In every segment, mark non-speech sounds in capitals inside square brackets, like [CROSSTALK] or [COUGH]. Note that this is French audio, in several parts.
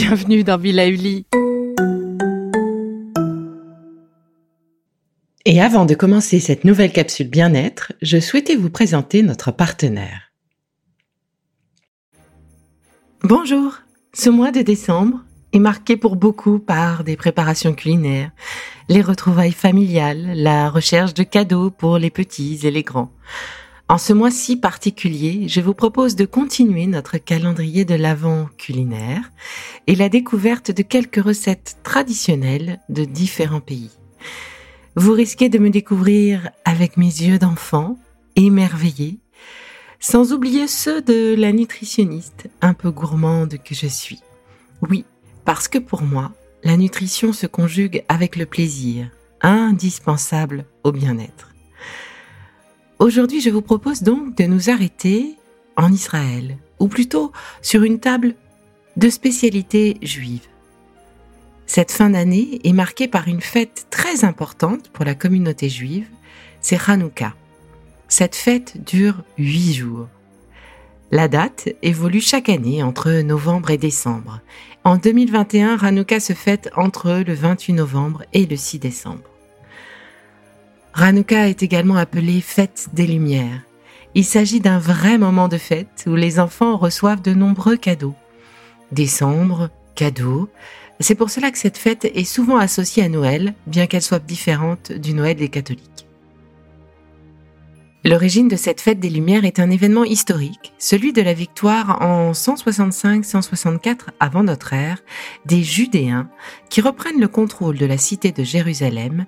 bienvenue dans Villa Uli. Et avant de commencer cette nouvelle capsule bien-être, je souhaitais vous présenter notre partenaire. Bonjour, ce mois de décembre est marqué pour beaucoup par des préparations culinaires, les retrouvailles familiales, la recherche de cadeaux pour les petits et les grands. En ce mois si particulier, je vous propose de continuer notre calendrier de l'Avent culinaire et la découverte de quelques recettes traditionnelles de différents pays. Vous risquez de me découvrir avec mes yeux d'enfant, émerveillé, sans oublier ceux de la nutritionniste un peu gourmande que je suis. Oui, parce que pour moi, la nutrition se conjugue avec le plaisir, indispensable au bien-être. Aujourd'hui, je vous propose donc de nous arrêter en Israël, ou plutôt sur une table de spécialités juives. Cette fin d'année est marquée par une fête très importante pour la communauté juive, c'est Hanouka. Cette fête dure huit jours. La date évolue chaque année entre novembre et décembre. En 2021, Hanouka se fête entre le 28 novembre et le 6 décembre. Hanouka est également appelée fête des Lumières. Il s'agit d'un vrai moment de fête où les enfants reçoivent de nombreux cadeaux. Décembre, cadeaux. C'est pour cela que cette fête est souvent associée à Noël, bien qu'elle soit différente du Noël des catholiques. L'origine de cette fête des Lumières est un événement historique, celui de la victoire en 165-164 avant notre ère des Judéens qui reprennent le contrôle de la cité de Jérusalem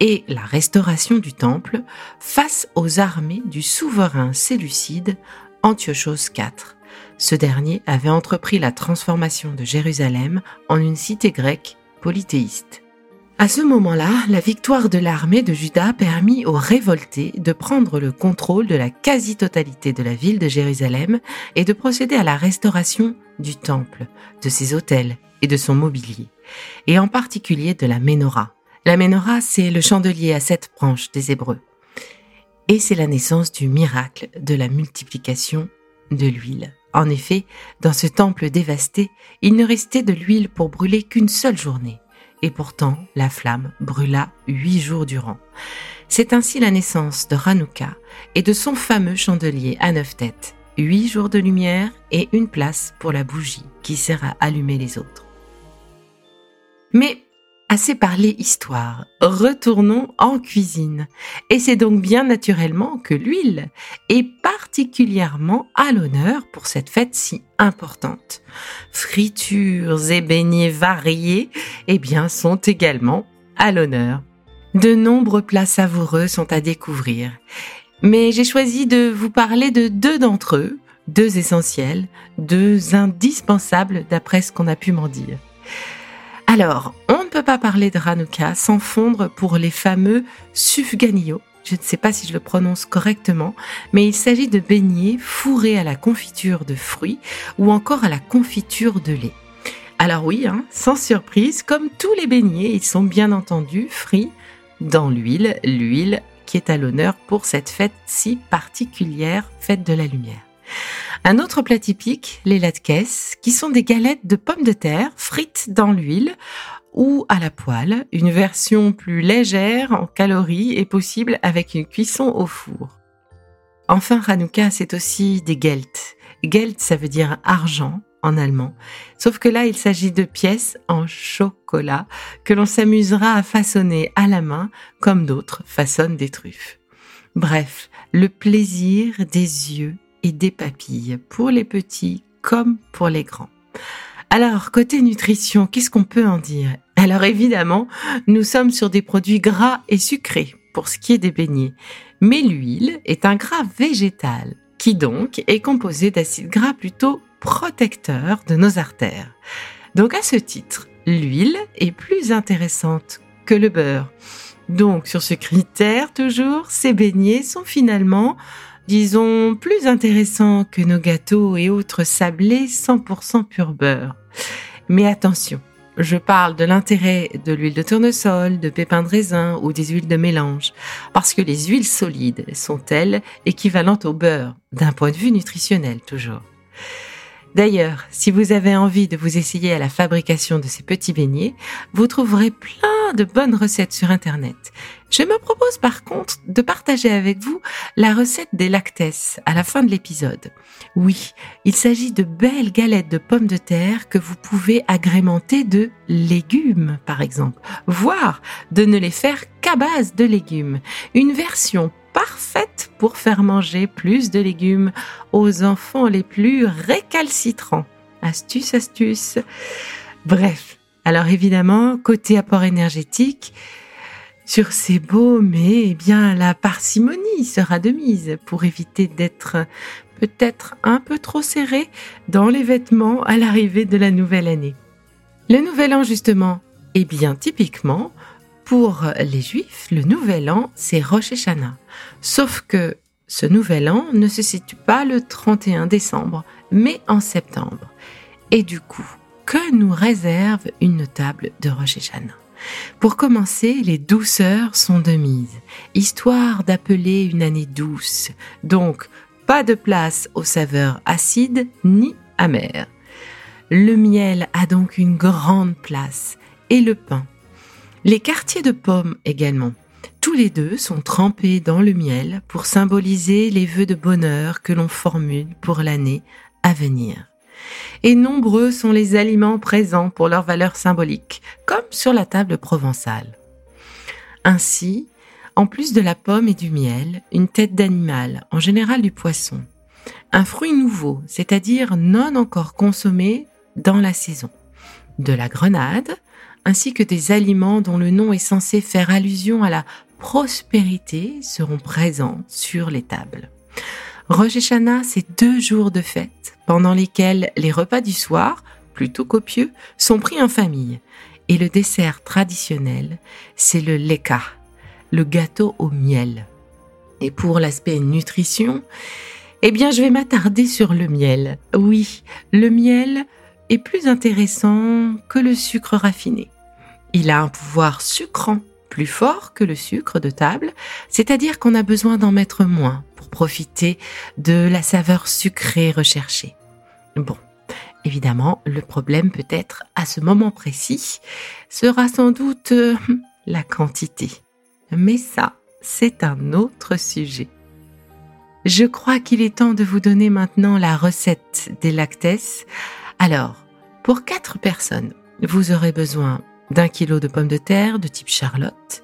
et la restauration du temple face aux armées du souverain séleucide Antiochos IV. Ce dernier avait entrepris la transformation de Jérusalem en une cité grecque polythéiste. À ce moment-là, la victoire de l'armée de Juda permit aux révoltés de prendre le contrôle de la quasi-totalité de la ville de Jérusalem et de procéder à la restauration du temple, de ses autels et de son mobilier, et en particulier de la menorah. La menorah, c'est le chandelier à sept branches des Hébreux. Et c'est la naissance du miracle de la multiplication de l'huile. En effet, dans ce temple dévasté, il ne restait de l'huile pour brûler qu'une seule journée et pourtant la flamme brûla huit jours durant. C'est ainsi la naissance de Hanouka et de son fameux chandelier à neuf têtes, huit jours de lumière et une place pour la bougie qui sert à allumer les autres. Mais Assez parlé histoire, retournons en cuisine. Et c'est donc bien naturellement que l'huile est particulièrement à l'honneur pour cette fête si importante. Fritures et beignets variés, eh bien, sont également à l'honneur. De nombreux plats savoureux sont à découvrir. Mais j'ai choisi de vous parler de deux d'entre eux, deux essentiels, deux indispensables d'après ce qu'on a pu m'en dire. Alors, on ne peut pas parler de Hanouka sans fondre pour les fameux sufganio. Je ne sais pas si je le prononce correctement, mais il s'agit de beignets fourrés à la confiture de fruits ou encore à la confiture de lait. Alors oui, hein, sans surprise, comme tous les beignets, ils sont bien entendu frits dans l'huile, l'huile qui est à l'honneur pour cette fête si particulière, fête de la lumière. Un autre plat typique, les latkes, qui sont des galettes de pommes de terre frites dans l'huile ou à la poêle. Une version plus légère en calories est possible avec une cuisson au four. Enfin, Hanouka, c'est aussi des gelt. Gelt, ça veut dire argent en allemand. Sauf que là, il s'agit de pièces en chocolat que l'on s'amusera à façonner à la main comme d'autres façonnent des truffes. Bref, le plaisir des yeux et des papilles pour les petits comme pour les grands. Alors, côté nutrition, qu'est-ce qu'on peut en dire? Alors évidemment, nous sommes sur des produits gras et sucrés pour ce qui est des beignets. Mais l'huile est un gras végétal qui donc est composé d'acides gras plutôt protecteurs de nos artères. Donc à ce titre, l'huile est plus intéressante que le beurre. Donc sur ce critère toujours, ces beignets sont finalement disons, plus intéressant que nos gâteaux et autres sablés 100% pur beurre. Mais attention, je parle de l'intérêt de l'huile de tournesol, de pépins de raisin ou des huiles de mélange, parce que les huiles solides sont elles équivalentes au beurre, d'un point de vue nutritionnel toujours. D'ailleurs, si vous avez envie de vous essayer à la fabrication de ces petits beignets, vous trouverez plein de bonnes recettes sur Internet. Je me propose par contre de partager avec vous la recette des lactès à la fin de l'épisode. Oui, il s'agit de belles galettes de pommes de terre que vous pouvez agrémenter de légumes, par exemple, voire de ne les faire qu'à base de légumes. Une version parfaite pour faire manger plus de légumes aux enfants les plus récalcitrants. Astuce, astuce. Bref, alors évidemment, côté apport énergétique, sur ces beaux mais eh bien la parcimonie sera de mise pour éviter d'être peut-être un peu trop serré dans les vêtements à l'arrivée de la nouvelle année. Le nouvel an justement, eh bien typiquement, pour les Juifs, le Nouvel An, c'est Rosh. Sauf que ce Nouvel An ne se situe pas le 31 décembre, mais en septembre. Et du coup, que nous réserve une table de Rosh pour commencer, les douceurs sont de mise, histoire d'appeler une année douce. Donc, pas de place aux saveurs acides ni amères. Le miel a donc une grande place, et le pain. Les quartiers de pommes également. Tous les deux sont trempés dans le miel pour symboliser les vœux de bonheur que l'on formule pour l'année à venir. Et nombreux sont les aliments présents pour leur valeur symbolique, comme sur la table provençale. Ainsi, en plus de la pomme et du miel, une tête d'animal, en général du poisson, un fruit nouveau, c'est-à-dire non encore consommé dans la saison, de la grenade, ainsi que des aliments dont le nom est censé faire allusion à la prospérité seront présents sur les tables. Rosh Hashanah, c'est deux jours de fête pendant lesquels les repas du soir, plutôt copieux, sont pris en famille. Et le dessert traditionnel, c'est le leka, le gâteau au miel. Et pour l'aspect nutrition, eh bien, je vais m'attarder sur le miel. Oui, le miel est plus intéressant que le sucre raffiné. Il a un pouvoir sucrant plus fort que le sucre de table, c'est-à-dire qu'on a besoin d'en mettre moins pour profiter de la saveur sucrée recherchée. Bon, évidemment, le problème peut-être à ce moment précis sera sans doute euh, [LAUGHS] la quantité. Mais ça, c'est un autre sujet. Je crois qu'il est temps de vous donner maintenant la recette des lactès alors, pour quatre personnes, vous aurez besoin d'un kilo de pommes de terre de type Charlotte,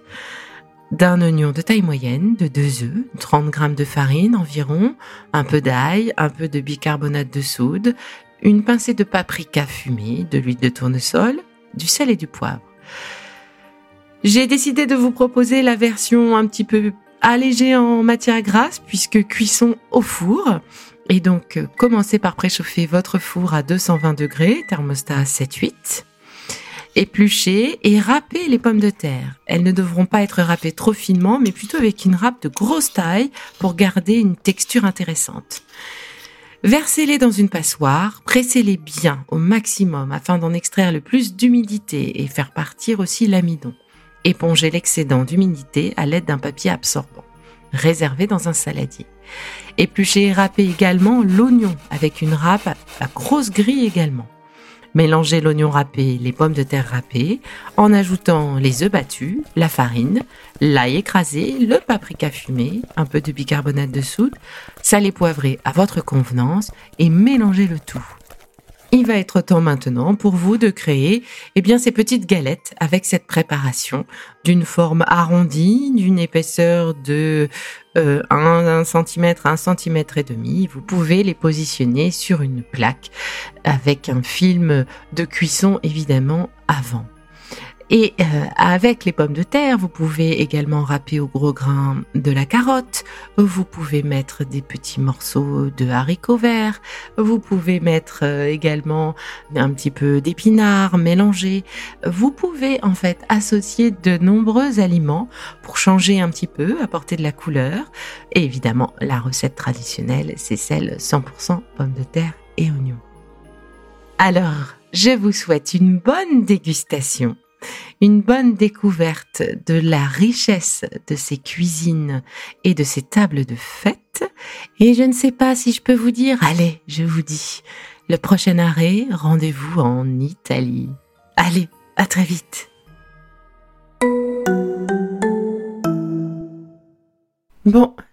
d'un oignon de taille moyenne, de deux œufs, 30 grammes de farine environ, un peu d'ail, un peu de bicarbonate de soude, une pincée de paprika fumée, de l'huile de tournesol, du sel et du poivre. J'ai décidé de vous proposer la version un petit peu allégée en matière grasse puisque cuisson au four et donc, euh, commencez par préchauffer votre four à 220 degrés, thermostat 7-8. Épluchez et râpez les pommes de terre. Elles ne devront pas être râpées trop finement, mais plutôt avec une râpe de grosse taille pour garder une texture intéressante. Versez-les dans une passoire, pressez-les bien au maximum afin d'en extraire le plus d'humidité et faire partir aussi l'amidon. Épongez l'excédent d'humidité à l'aide d'un papier absorbant réservé dans un saladier. Épluchez et râpez également l'oignon avec une râpe à grosse grille également. Mélangez l'oignon râpé, les pommes de terre râpées, en ajoutant les œufs battus, la farine, l'ail écrasé, le paprika fumé, un peu de bicarbonate de soude, salé poivré à votre convenance et mélangez le tout il va être temps maintenant pour vous de créer eh bien ces petites galettes avec cette préparation d'une forme arrondie, d'une épaisseur de euh, 1, cm à 1 cm et demi. Vous pouvez les positionner sur une plaque avec un film de cuisson évidemment avant. Et euh, avec les pommes de terre, vous pouvez également râper au gros grain de la carotte, vous pouvez mettre des petits morceaux de haricots verts, vous pouvez mettre euh, également un petit peu d'épinards mélangés. Vous pouvez en fait associer de nombreux aliments pour changer un petit peu, apporter de la couleur. Et évidemment, la recette traditionnelle, c'est celle 100% pommes de terre et oignons. Alors, je vous souhaite une bonne dégustation une bonne découverte de la richesse de ces cuisines et de ces tables de fête. Et je ne sais pas si je peux vous dire, allez, je vous dis, Le prochain arrêt, rendez-vous en Italie. Allez, à très vite. Bon,